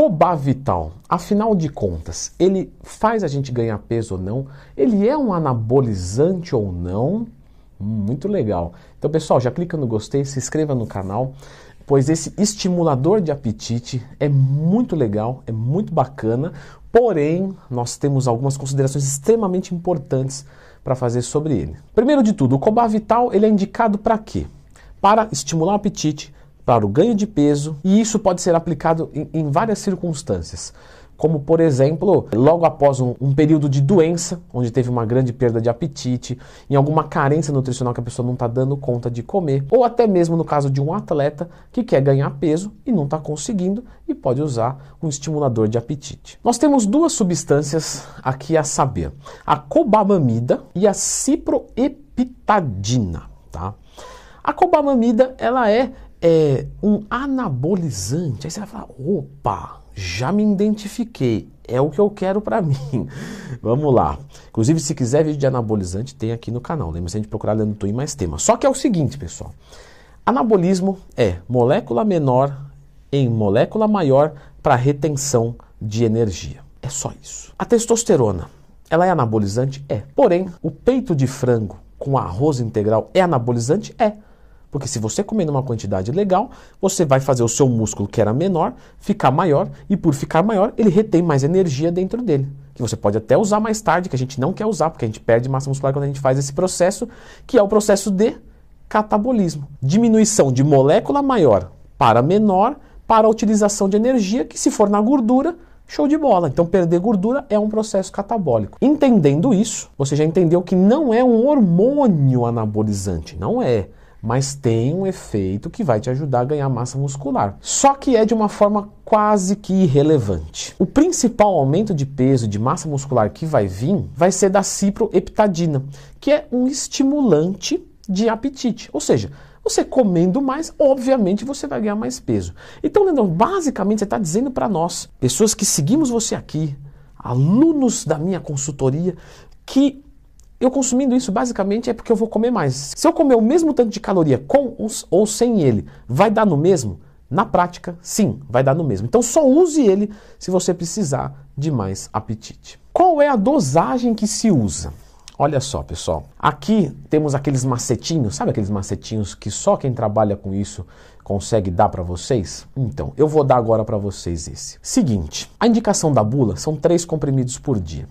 Cobavital, afinal de contas, ele faz a gente ganhar peso ou não? Ele é um anabolizante ou não? Muito legal. Então, pessoal, já clica no gostei, se inscreva no canal, pois esse estimulador de apetite é muito legal, é muito bacana, porém, nós temos algumas considerações extremamente importantes para fazer sobre ele. Primeiro de tudo, o Cobavital ele é indicado para quê? Para estimular o apetite, para o ganho de peso, e isso pode ser aplicado em, em várias circunstâncias como por exemplo, logo após um, um, período de doença, onde teve uma grande perda de apetite, em alguma carência nutricional que a pessoa não está dando conta de comer, ou até mesmo no caso de um atleta que quer ganhar peso e não está conseguindo e pode usar um estimulador de apetite. Nós temos duas substâncias aqui a saber: a cobamamida e a ciproheptadina. Tá? A cobamamida ela é, é um anabolizante. Aí você vai falar, opa, já me identifiquei, é o que eu quero para mim. Vamos lá. Inclusive, se quiser vídeo de anabolizante, tem aqui no canal. Lembra se a gente procurar no Twin mais tema. Só que é o seguinte, pessoal. Anabolismo é molécula menor em molécula maior para retenção de energia. É só isso. A testosterona, ela é anabolizante? É. Porém, o peito de frango com arroz integral é anabolizante? É. Porque se você comer numa quantidade legal, você vai fazer o seu músculo, que era menor, ficar maior, e por ficar maior, ele retém mais energia dentro dele. Que você pode até usar mais tarde, que a gente não quer usar, porque a gente perde massa muscular quando a gente faz esse processo, que é o processo de catabolismo. Diminuição de molécula maior para menor, para a utilização de energia, que se for na gordura, Show de bola. Então, perder gordura é um processo catabólico. Entendendo isso, você já entendeu que não é um hormônio anabolizante. Não é mas tem um efeito que vai te ajudar a ganhar massa muscular. Só que é de uma forma quase que irrelevante. O principal aumento de peso de massa muscular que vai vir vai ser da ciproheptadina, que é um estimulante de apetite. Ou seja, você comendo mais, obviamente você vai ganhar mais peso. Então, Leandrão, basicamente você está dizendo para nós, pessoas que seguimos você aqui, alunos da minha consultoria, que eu consumindo isso basicamente é porque eu vou comer mais. Se eu comer o mesmo tanto de caloria com ou sem ele, vai dar no mesmo? Na prática, sim, vai dar no mesmo. Então só use ele se você precisar de mais apetite. Qual é a dosagem que se usa? Olha só, pessoal. Aqui temos aqueles macetinhos, sabe aqueles macetinhos que só quem trabalha com isso consegue dar para vocês? Então, eu vou dar agora para vocês esse. Seguinte, a indicação da bula são três comprimidos por dia.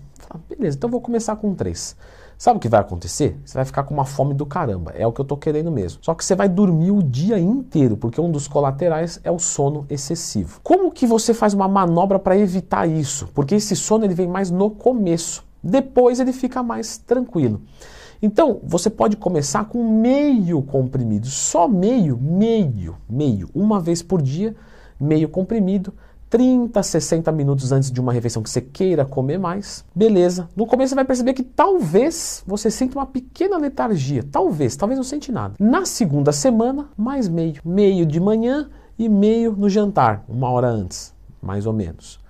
Beleza, então vou começar com três. Sabe o que vai acontecer? Você vai ficar com uma fome do caramba. É o que eu tô querendo mesmo. Só que você vai dormir o dia inteiro, porque um dos colaterais é o sono excessivo. Como que você faz uma manobra para evitar isso? Porque esse sono ele vem mais no começo. Depois ele fica mais tranquilo. Então, você pode começar com meio comprimido, só meio, meio, meio, uma vez por dia, meio comprimido 30, 60 minutos antes de uma refeição que você queira comer mais, beleza. No começo você vai perceber que talvez você sinta uma pequena letargia, talvez, talvez não sente nada. Na segunda semana, mais meio, meio de manhã e meio no jantar, uma hora antes, mais ou menos.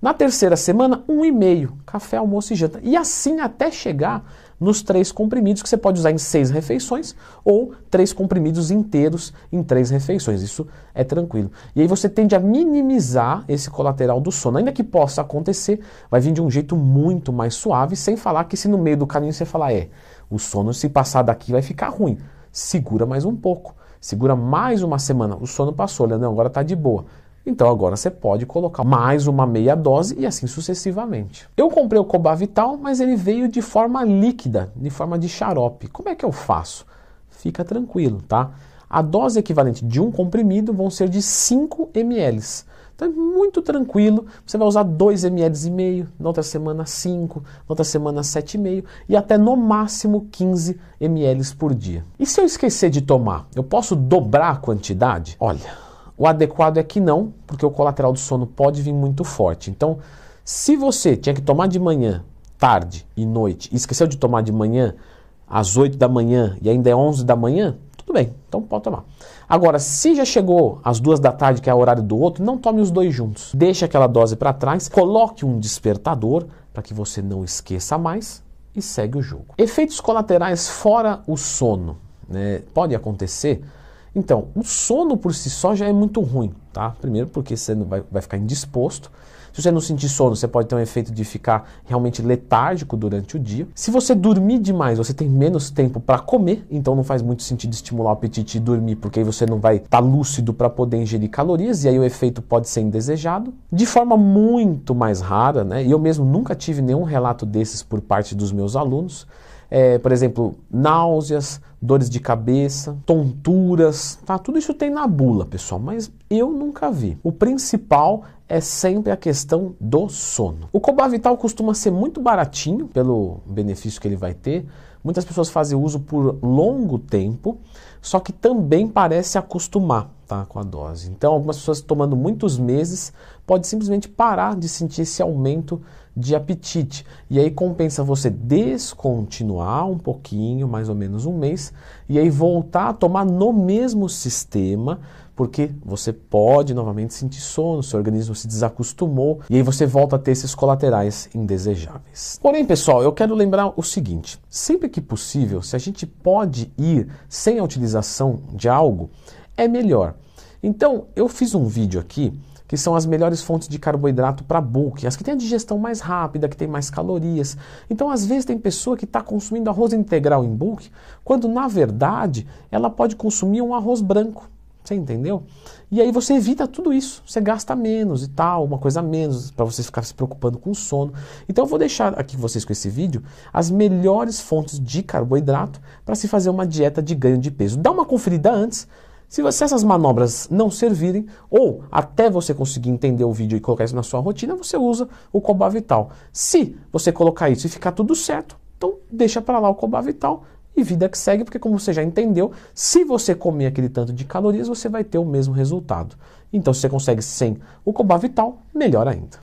Na terceira semana, um e meio, café, almoço e janta. E assim até chegar nos três comprimidos que você pode usar em seis refeições ou três comprimidos inteiros em três refeições. Isso é tranquilo. E aí você tende a minimizar esse colateral do sono. Ainda que possa acontecer, vai vir de um jeito muito mais suave, sem falar que se no meio do caminho você falar, é, o sono se passar daqui vai ficar ruim. Segura mais um pouco. Segura mais uma semana. O sono passou, Leandrão, agora está de boa. Então agora você pode colocar mais uma meia dose e assim sucessivamente. Eu comprei o Cobavital, mas ele veio de forma líquida, de forma de xarope. Como é que eu faço? Fica tranquilo, tá? A dose equivalente de um comprimido vão ser de 5 ml. Então é muito tranquilo. Você vai usar 2 ml e meio, na outra semana 5, na outra semana 7,5 e até no máximo 15 ml por dia. E se eu esquecer de tomar, eu posso dobrar a quantidade? Olha, o adequado é que não, porque o colateral do sono pode vir muito forte. Então, se você tinha que tomar de manhã, tarde e noite, e esqueceu de tomar de manhã às 8 da manhã e ainda é 11 da manhã, tudo bem, então pode tomar. Agora, se já chegou às duas da tarde, que é o horário do outro, não tome os dois juntos. Deixe aquela dose para trás, coloque um despertador para que você não esqueça mais e segue o jogo. Efeitos colaterais fora o sono. Né? Pode acontecer Então, o sono por si só já é muito ruim, tá? Primeiro porque você vai, vai ficar indisposto. Se você não sentir sono, você pode ter um efeito de ficar realmente letárgico durante o dia. Se você dormir demais, você tem menos tempo para comer, então não faz muito sentido estimular o apetite e dormir, porque aí você não vai estar tá lúcido para poder ingerir calorias e aí o efeito pode ser indesejado. De forma muito mais rara, né? E eu mesmo nunca tive nenhum relato desses por parte dos meus alunos é, por exemplo, náuseas, dores de cabeça, tonturas, tá? Tudo isso tem na bula, pessoal, mas eu nunca vi. O principal é sempre a questão do sono. O Cobavital costuma ser muito baratinho pelo benefício que ele vai ter. Muitas pessoas fazem uso por longo tempo, só que também parece acostumar tá, com a dose. Então, algumas pessoas tomando muitos meses pode simplesmente parar de sentir esse aumento de apetite. E aí compensa você descontinuar um pouquinho, mais ou menos um mês, e aí voltar a tomar no mesmo sistema, porque você pode novamente sentir sono, seu organismo se desacostumou, e aí você volta a ter esses colaterais indesejáveis. Porém, pessoal, eu quero lembrar o seguinte: sempre que possível, se a gente pode ir sem a utilização de algo, é melhor. Então, eu fiz um vídeo aqui que são as melhores fontes de carboidrato para bulk, as que têm a digestão mais rápida, que tem mais calorias. Então, às vezes, tem pessoa que está consumindo arroz integral em bulk, quando na verdade ela pode consumir um arroz branco. Você entendeu? E aí você evita tudo isso, você gasta menos e tal, uma coisa menos, para você ficar se preocupando com sono. Então eu vou deixar aqui vocês com esse vídeo as melhores fontes de carboidrato para se fazer uma dieta de ganho de peso. Dá uma conferida antes, se, você, essas manobras não servirem, ou até você conseguir entender o vídeo e colocar isso na sua rotina, você usa o Coba Vital. Se você colocar isso e ficar tudo certo, então deixa para lá o Coba Vital e vida que segue, porque como você já entendeu, se você comer aquele tanto de calorias, você vai ter o mesmo resultado. Então, se você consegue sem o Coba Vital, melhor ainda.